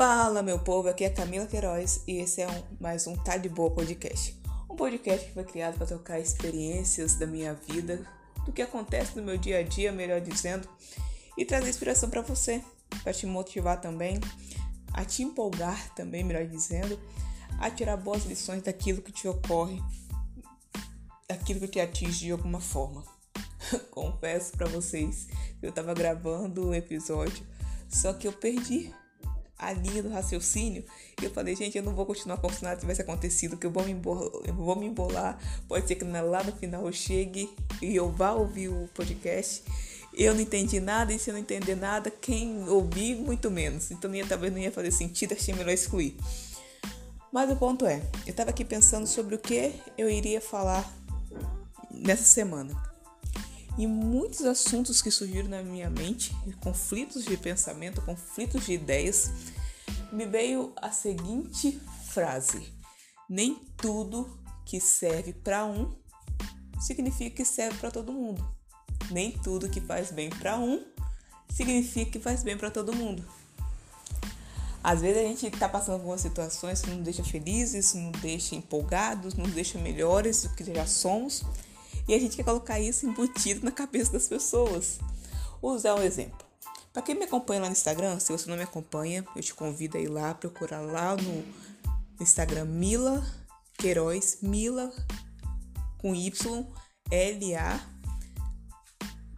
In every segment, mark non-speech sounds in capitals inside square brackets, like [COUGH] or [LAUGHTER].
Fala, meu povo, aqui é Camila Queiroz e esse é um, mais um Tá de Boa Podcast. Um podcast que foi criado para trocar experiências da minha vida, do que acontece no meu dia a dia, melhor dizendo, e trazer inspiração para você, para te motivar também, a te empolgar também, melhor dizendo, a tirar boas lições daquilo que te ocorre, daquilo que te atinge de alguma forma. [LAUGHS] Confesso para vocês que eu estava gravando um episódio, só que eu perdi a linha do raciocínio. E eu falei, gente, eu não vou continuar como se nada tivesse acontecido, que eu vou me embolar, eu vou me embolar. Pode ser que lá no final eu chegue e eu vá ouvir o podcast. Eu não entendi nada, e se eu não entender nada, quem ouvir, muito menos. Então, ia, talvez não ia fazer sentido, achei melhor excluir. Mas o ponto é, eu estava aqui pensando sobre o que eu iria falar nessa semana. E muitos assuntos que surgiram na minha mente, conflitos de pensamento, conflitos de ideias, me veio a seguinte frase: Nem tudo que serve para um significa que serve para todo mundo. Nem tudo que faz bem para um significa que faz bem para todo mundo. Às vezes a gente está passando por algumas situações que nos deixa felizes, nos deixa empolgados, nos deixa melhores do que já somos. E a gente quer colocar isso embutido na cabeça das pessoas. Vou usar um exemplo. Para quem me acompanha lá no Instagram, se você não me acompanha, eu te convido a ir lá, procurar lá no Instagram Mila Queiroz, Mila com Y, L-A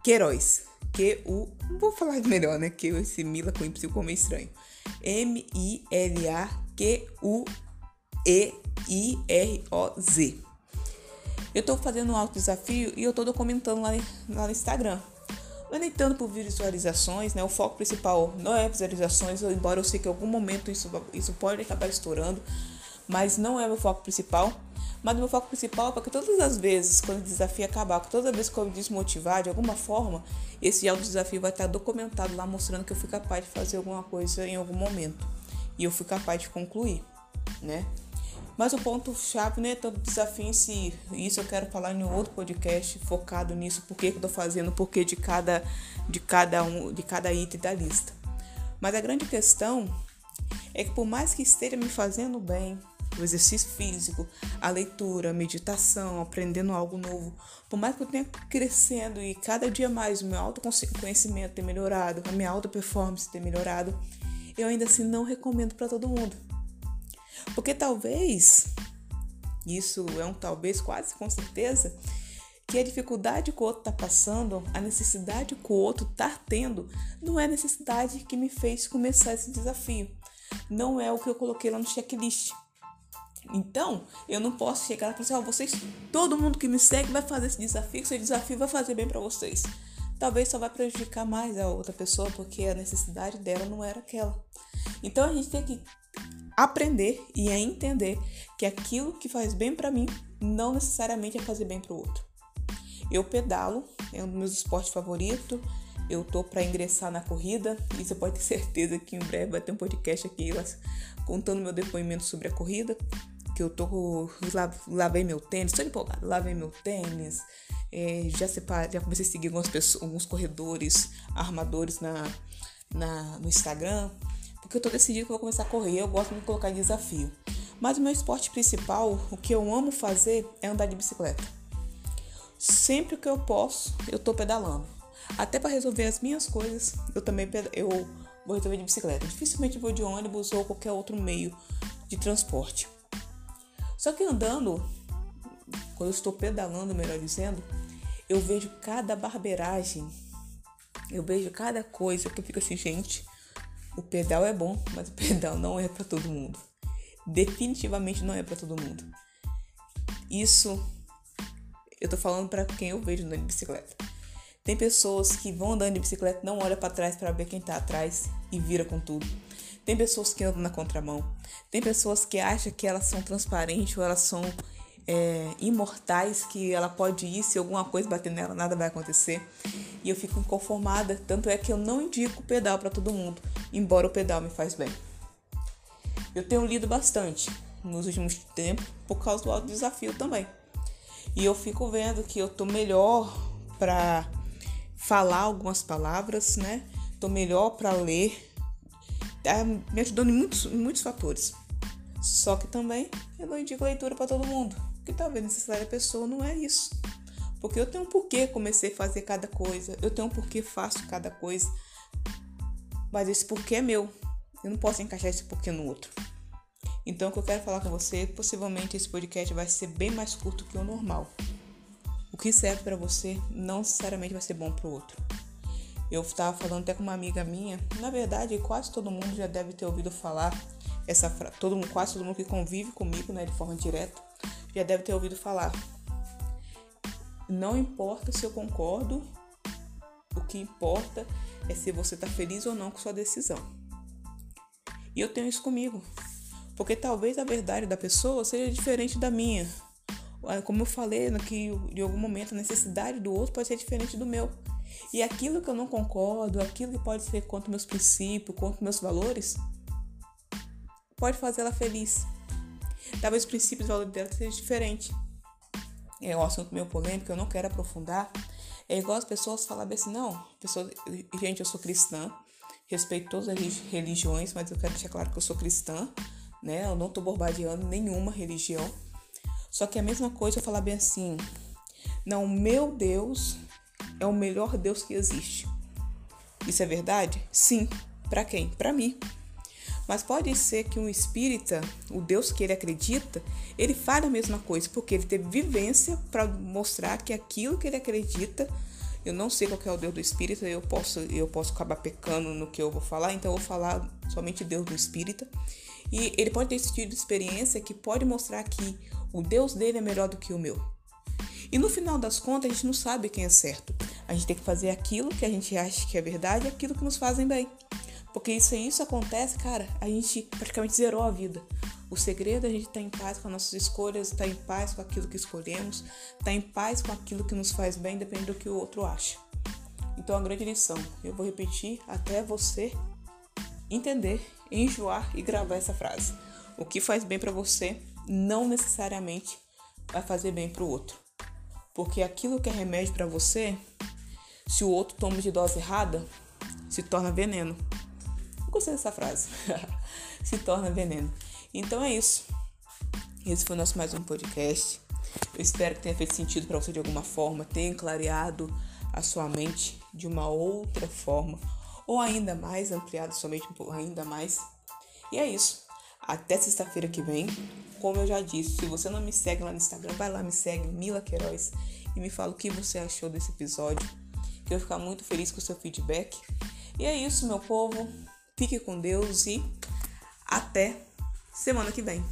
Queiroz. Q-U, vou falar melhor, né? Que esse Mila com Y ficou meio estranho. M-I-L-A-Q-U-E-I-R-O-Z. Eu estou fazendo um alto desafio e eu estou documentando lá, lá no Instagram. Nem tanto por visualizações, né? O foco principal não é visualizações, embora eu sei que em algum momento isso, isso pode acabar estourando, mas não é meu foco principal. Mas o meu foco principal é porque todas as vezes, quando o desafio acabar, toda vez que eu me desmotivar de alguma forma, esse alto desafio vai estar documentado lá mostrando que eu fui capaz de fazer alguma coisa em algum momento. E eu fui capaz de concluir, né? Mas o ponto-chave não é tanto desafio em si. Isso eu quero falar em outro podcast focado nisso, por que eu estou fazendo, por que de cada, de cada um, de cada item da lista. Mas a grande questão é que por mais que esteja me fazendo bem, o exercício físico, a leitura, a meditação, aprendendo algo novo, por mais que eu tenha crescendo e cada dia mais o meu autoconhecimento ter melhorado, a minha alta performance ter melhorado, eu ainda assim não recomendo para todo mundo. Porque talvez, isso é um talvez quase com certeza, que a dificuldade que o outro está passando, a necessidade que o outro está tendo, não é a necessidade que me fez começar esse desafio. Não é o que eu coloquei lá no checklist. Então, eu não posso chegar lá e falar assim, ó, vocês, todo mundo que me segue vai fazer esse desafio, que esse desafio vai fazer bem para vocês. Talvez só vai prejudicar mais a outra pessoa, porque a necessidade dela não era aquela. Então, a gente tem que aprender e a entender que aquilo que faz bem para mim não necessariamente é fazer bem para o outro. Eu pedalo, é um dos meus esportes favoritos. Eu tô para ingressar na corrida e você pode ter certeza que em breve vai ter um podcast aqui contando meu depoimento sobre a corrida. Que eu tô. Lavei meu tênis, tô empolgada. Lavei meu tênis, é, já, separe, já comecei a seguir algumas pessoas, alguns corredores, armadores na, na, no Instagram porque eu tô decidido que eu vou começar a correr, eu gosto de me colocar em desafio. Mas o meu esporte principal, o que eu amo fazer é andar de bicicleta. Sempre que eu posso, eu tô pedalando. Até para resolver as minhas coisas, eu também eu vou resolver de bicicleta. Dificilmente vou de ônibus ou qualquer outro meio de transporte. Só que andando, quando eu estou pedalando, melhor dizendo, eu vejo cada barbeiragem, eu vejo cada coisa que eu fico assim, gente, o pedal é bom, mas o [LAUGHS] pedal não é para todo mundo. Definitivamente não é para todo mundo. Isso eu tô falando para quem eu vejo andando de bicicleta. Tem pessoas que vão andando de bicicleta, não olha para trás para ver quem tá atrás e vira com tudo. Tem pessoas que andam na contramão. Tem pessoas que acham que elas são transparentes ou elas são é, imortais, que ela pode ir, se alguma coisa bater nela, nada vai acontecer. E eu fico inconformada, tanto é que eu não indico o pedal para todo mundo, embora o pedal me faz bem. Eu tenho lido bastante nos últimos tempos por causa do alto desafio também. E eu fico vendo que eu tô melhor para falar algumas palavras, né? Tô melhor para ler tá me ajudando em muitos, em muitos fatores. Só que também eu não indico leitura para todo mundo, que talvez a pessoa não é isso. Porque eu tenho um porquê comecei a fazer cada coisa, eu tenho um porquê faço cada coisa. Mas esse porquê é meu. Eu não posso encaixar esse porquê no outro. Então, o que eu quero falar com você, possivelmente esse podcast vai ser bem mais curto que o normal. O que serve para você não necessariamente vai ser bom para o outro. Eu estava falando até com uma amiga minha, na verdade, quase todo mundo já deve ter ouvido falar essa todo mundo, quase todo mundo que convive comigo, né, de forma direta, já deve ter ouvido falar. Não importa se eu concordo, o que importa é se você está feliz ou não com sua decisão. E eu tenho isso comigo. Porque talvez a verdade da pessoa seja diferente da minha. Ah, como eu falei, né, que em algum momento a necessidade do outro pode ser diferente do meu. E aquilo que eu não concordo, aquilo que pode ser contra meus princípios, contra meus valores, pode fazer ela feliz. Talvez os princípios e valores dela sejam diferentes. É um assunto meio polêmico, eu não quero aprofundar. É igual as pessoas falarem assim, não, pessoa, gente, eu sou cristã, respeito todas as religiões, mas eu quero deixar claro que eu sou cristã né? Eu não tô bombardeando nenhuma religião. Só que a mesma coisa eu falar bem assim: não, meu Deus é o melhor Deus que existe. Isso é verdade? Sim. Para quem? Para mim. Mas pode ser que um espírita, o Deus que ele acredita, ele fale a mesma coisa, porque ele teve vivência para mostrar que aquilo que ele acredita, eu não sei qual é o Deus do espírita, eu posso eu posso acabar pecando no que eu vou falar, então eu vou falar somente Deus do espírita. E ele pode ter esse tipo de experiência que pode mostrar que o Deus dele é melhor do que o meu. E no final das contas, a gente não sabe quem é certo. A gente tem que fazer aquilo que a gente acha que é verdade e aquilo que nos fazem bem. Porque isso isso acontece, cara, a gente praticamente zerou a vida. O segredo é a gente estar tá em paz com as nossas escolhas, estar tá em paz com aquilo que escolhemos, estar tá em paz com aquilo que nos faz bem, depende do que o outro acha. Então, a grande lição, eu vou repetir até você entender enjoar e gravar essa frase. O que faz bem para você não necessariamente vai fazer bem para o outro. Porque aquilo que é remédio para você, se o outro toma de dose errada, se torna veneno. Gostei dessa frase. [LAUGHS] se torna veneno. Então é isso. Esse foi nosso mais um podcast. Eu espero que tenha feito sentido para você de alguma forma, tenha clareado a sua mente de uma outra forma ou ainda mais ampliado somente um pouco ainda mais. E é isso. Até sexta-feira que vem. Como eu já disse, se você não me segue lá no Instagram, vai lá, me segue, Mila Queiroz, e me fala o que você achou desse episódio. Que eu vou ficar muito feliz com o seu feedback. E é isso, meu povo. Fique com Deus e até semana que vem.